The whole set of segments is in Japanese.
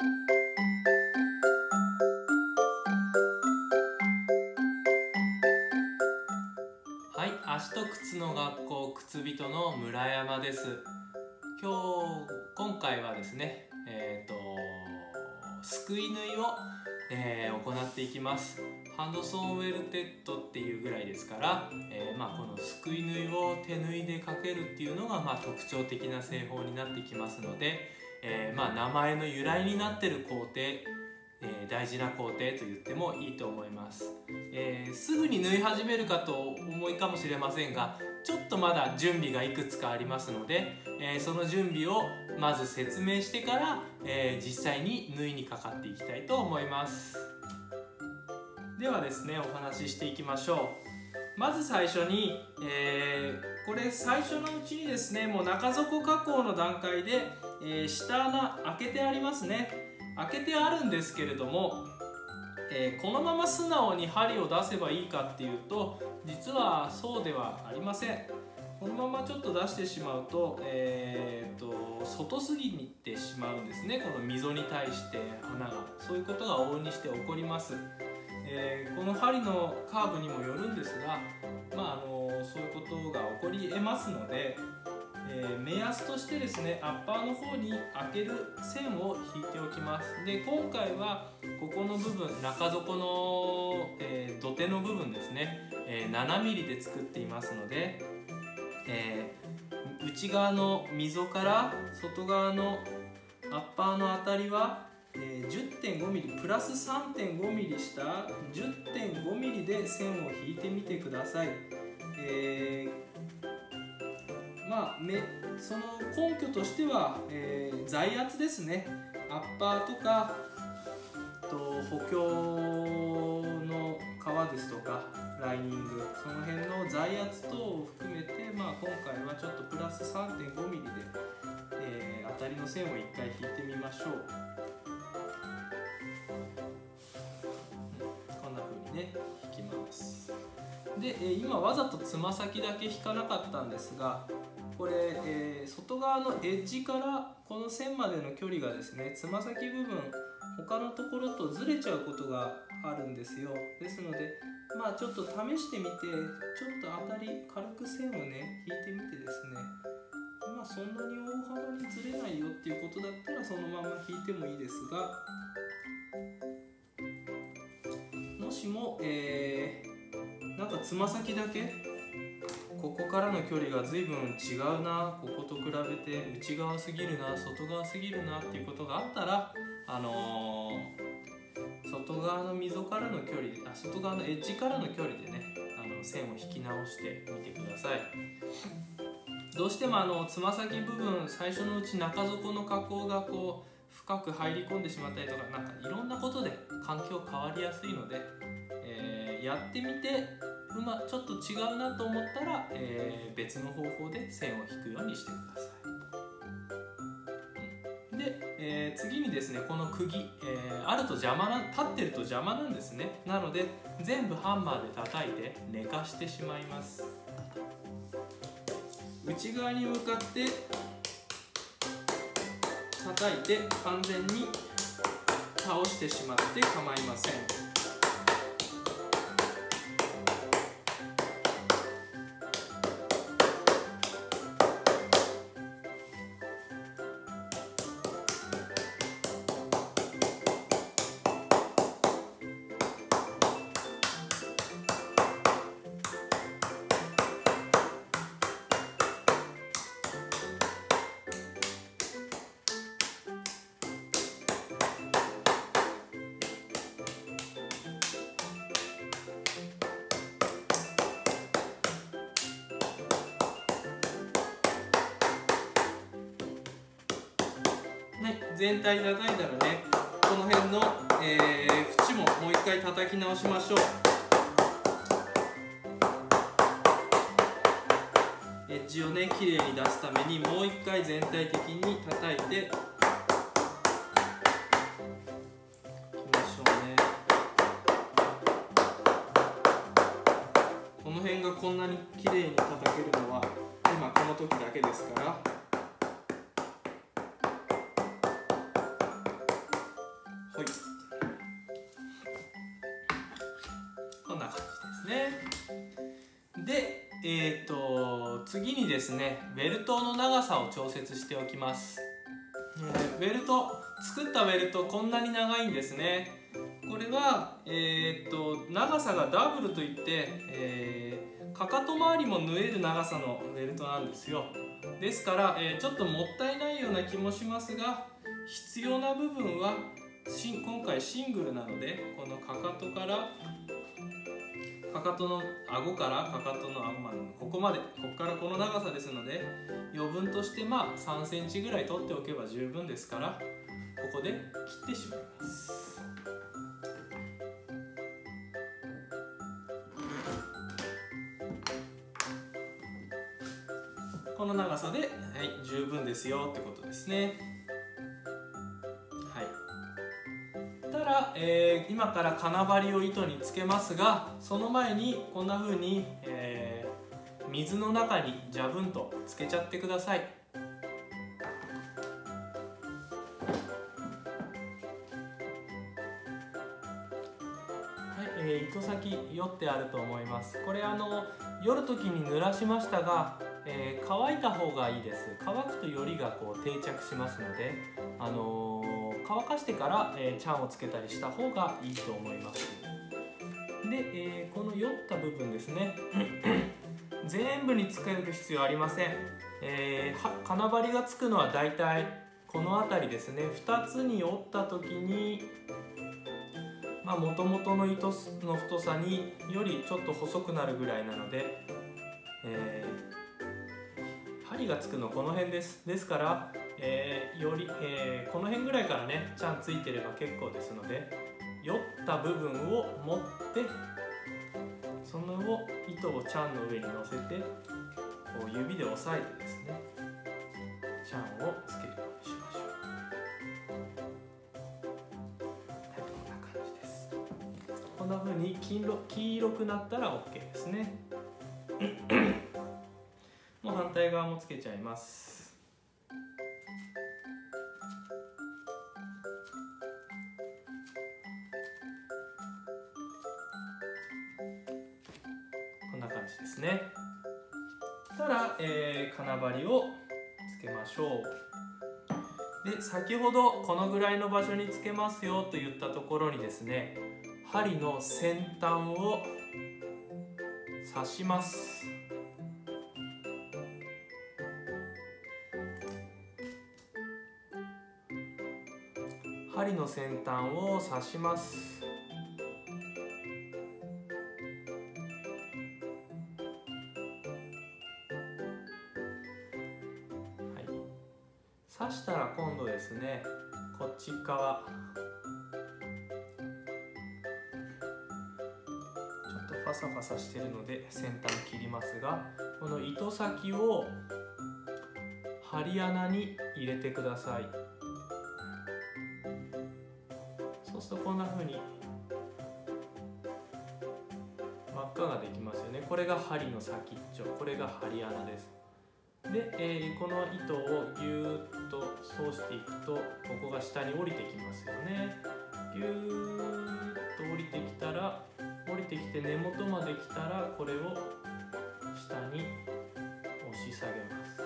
はい足と靴の学校靴人の村山です。今日今回はですねえっ、ー、とすくい縫いを、えー、行っていきます。ハンドソンウェルテッドっていうぐらいですから、えー、まあ、このすくい縫いを手縫いでかけるっていうのが、まあ、特徴的な製法になってきますので、えまあ、名前の由来になってる工程えー、大事な工程と言ってもいいと思います、えー、すぐに縫い始めるかと思いかもしれませんがちょっとまだ準備がいくつかありますので、えー、その準備をまず説明してから、え実際に縫いにかかっていきたいと思います。ではですねお話ししていきましょう。まず最初に、えこれ最初のうちにですねもう中底加工の段階で、え下穴開けてありますね。開けてあるんですけれども、えー、このまま素直に針を出せばいいかっていうと実はそうではありません。このままちょっと出してしまうと,、えーと、外すぎてしまうんですね。この溝に対して穴が。そういうことが往々にして起こります、えー、この針のカーブにもよるんですがまああのそういうことが起こりえますのでえー、目安としてですねアッパーの方に開ける線を引いておきます。で今回はここの部分中底の、えー、土手の部分ですね、えー、7mm で作っていますので、え内側の溝から外側のアッパーのあたりは、え 10.5mm プラス 3.5mm 下 10.5mm で線を引いてみてください、えーまあ、めその根拠としては、えー、財圧ですね。アッパーとかと補強の革ですとかライニング。その辺の財圧等を含めて、まあ、今回はちょっとプラス 3.5mm で、えー、当たりの線を1回引いてみましょう、で、え、今わざとつま先だけ引かなかったんですがこれ、えー、外側のエッジからこの線までの距離がですねつま先部分他のところとずれちゃうことがあるんですよ。ですのでまあちょっと試してみてちょっと当たり軽く線をね引いてみてですね。まあそんなに大幅にずれないよっていうことだったらそのまま引いてもいいですがもしも、えー、なんかつま先だけ？ここからの距離が随分違うな。ここと比べて内側すぎるな。外側すぎるなっていうことがあったらあのー、外側の溝からの距離あ外側のエッジからの距離でねあの線を引き直してみてください。どうしてもあのつま先部分最初のうち中底の加工がこう深く入り込んでしまったりとかなんかいろんなことで環境変わりやすいので、やってみてうまちょっと違うなと思ったら、えー、別の方法で線を引くようにしてください。で、えー、次にですねこの釘、えー、あると邪魔な立ってると邪魔なんですね。なので全部ハンマーで叩いて寝かしてしまいます。内側に向かって叩いて完全に倒してしまって構いません。ね全体叩いたらねこの辺の、えー、縁ももう一回叩き直しましょう。エッジをね綺麗に出すためにもう一回全体的に叩いて。この辺がこんなに綺麗に叩けるのは今この時だけですから。にですねベルトの長さを調節しておきます、えー、ベルト作ったベルトこんなに長いんですね。これは、えー、っと長さがダブルといって、えー、かかと周りも縫える長さのベルトなんですよ。ですから、えー、ちょっともったいないような気もしますが必要な部分は今回シングルなのでこのかかとからかかとの顎からかかとの顎までここまでここからこの長さですので余分としてまあ3センチぐらい取っておけば十分ですからここで切ってしまいます。この長さで、はい、十分ですよってことですね。えー、今から金針を糸につけますがその前にこんな風に、えー、水の中にジャブンとつけちゃってください。えー、糸先よってあると思いますこれあのよる時に濡らしましたが、えー、乾いた方がいいです乾くとよりがこう定着しますのであのー乾かしてから、えー、チャンをつけたりした方がいいと思います。で、えー、この酔った部分ですね。全部につける必要ありません、えー、金針がつくのはだいたいこの辺りですね。2つに折った時にまあ元々の糸の太さによりちょっと細くなるぐらいなので、えー、針がつくのこの辺です。ですからえー、より、えー、この辺ぐらいからねちゃんついてれば結構ですので酔った部分を持ってその後糸をちゃんの上に乗せてこう指で押さえてですねちゃんをつけるようにしましょう。はいこんな感じです。こんな風に黄色黄色くなったら OK ですね。もう反対側もつけちゃいます。ですね。たら、えー、金針をつけましょう。で先ほどこのぐらいの場所につけますよと言ったところにですね針の先端を刺します。針の先端を刺します。こっち側ちょっとファサファサしてるので先端切りますがこの糸先を針穴に入れてください。そうするとこんな風に輪っかができますよね。これが針の先っちょ。これが針穴です。で、えー、この糸をぎゅーっと通していくとここが下に降りてきますよね。ぎゅーっと降りてきたら降りてきて根元まで来たらこれを下に押し下げます。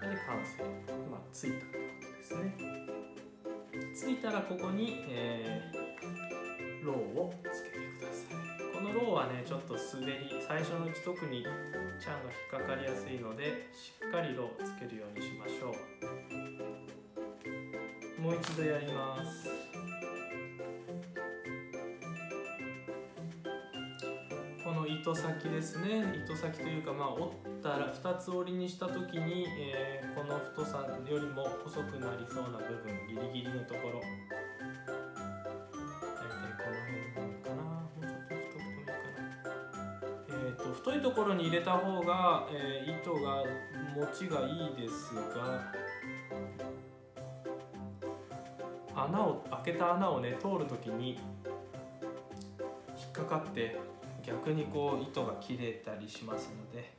で完成。まあついたってことですね。ついたらここに、えー、ローをつけてください。このローはねちょっと滑り最初のうち特にちゃんが引っかかりやすいのでしっかりローつけるようにしましょう。もう一度やります。この糸先ですね。糸先というかまあ折ったら2つ折りにした時に、えー、この太さよりも細くなりそうな部分ギリギリのところ。太いところに入れた方が、えー、糸が持ちがいいですが穴を開けた穴をね通る時に引っかかって逆にこう糸が切れたりしますので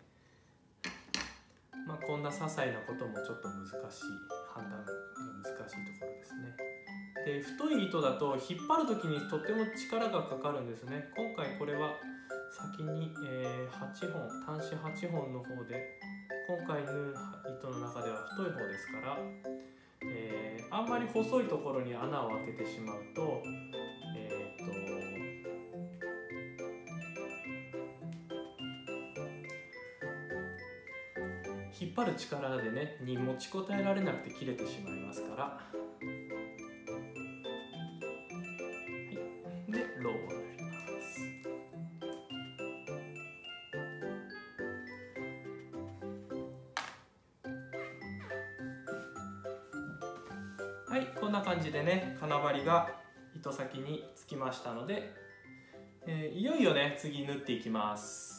まあこんな些細なこともちょっと難しい判断が難しいところですね。で太い糸だと引っ張る時にとっても力がかかるんですね今回これは先に、えー、8本端子8本の方で今回縫う糸の中では太い方ですから、えー、あんまり細いところに穴を開けてしまうとえー、っと引っ張る力でねに持ちこたえられなくて切れてしまいますから、はいこんな感じでね金針が糸先につきましたので、えー、いよいよね次縫っていきます。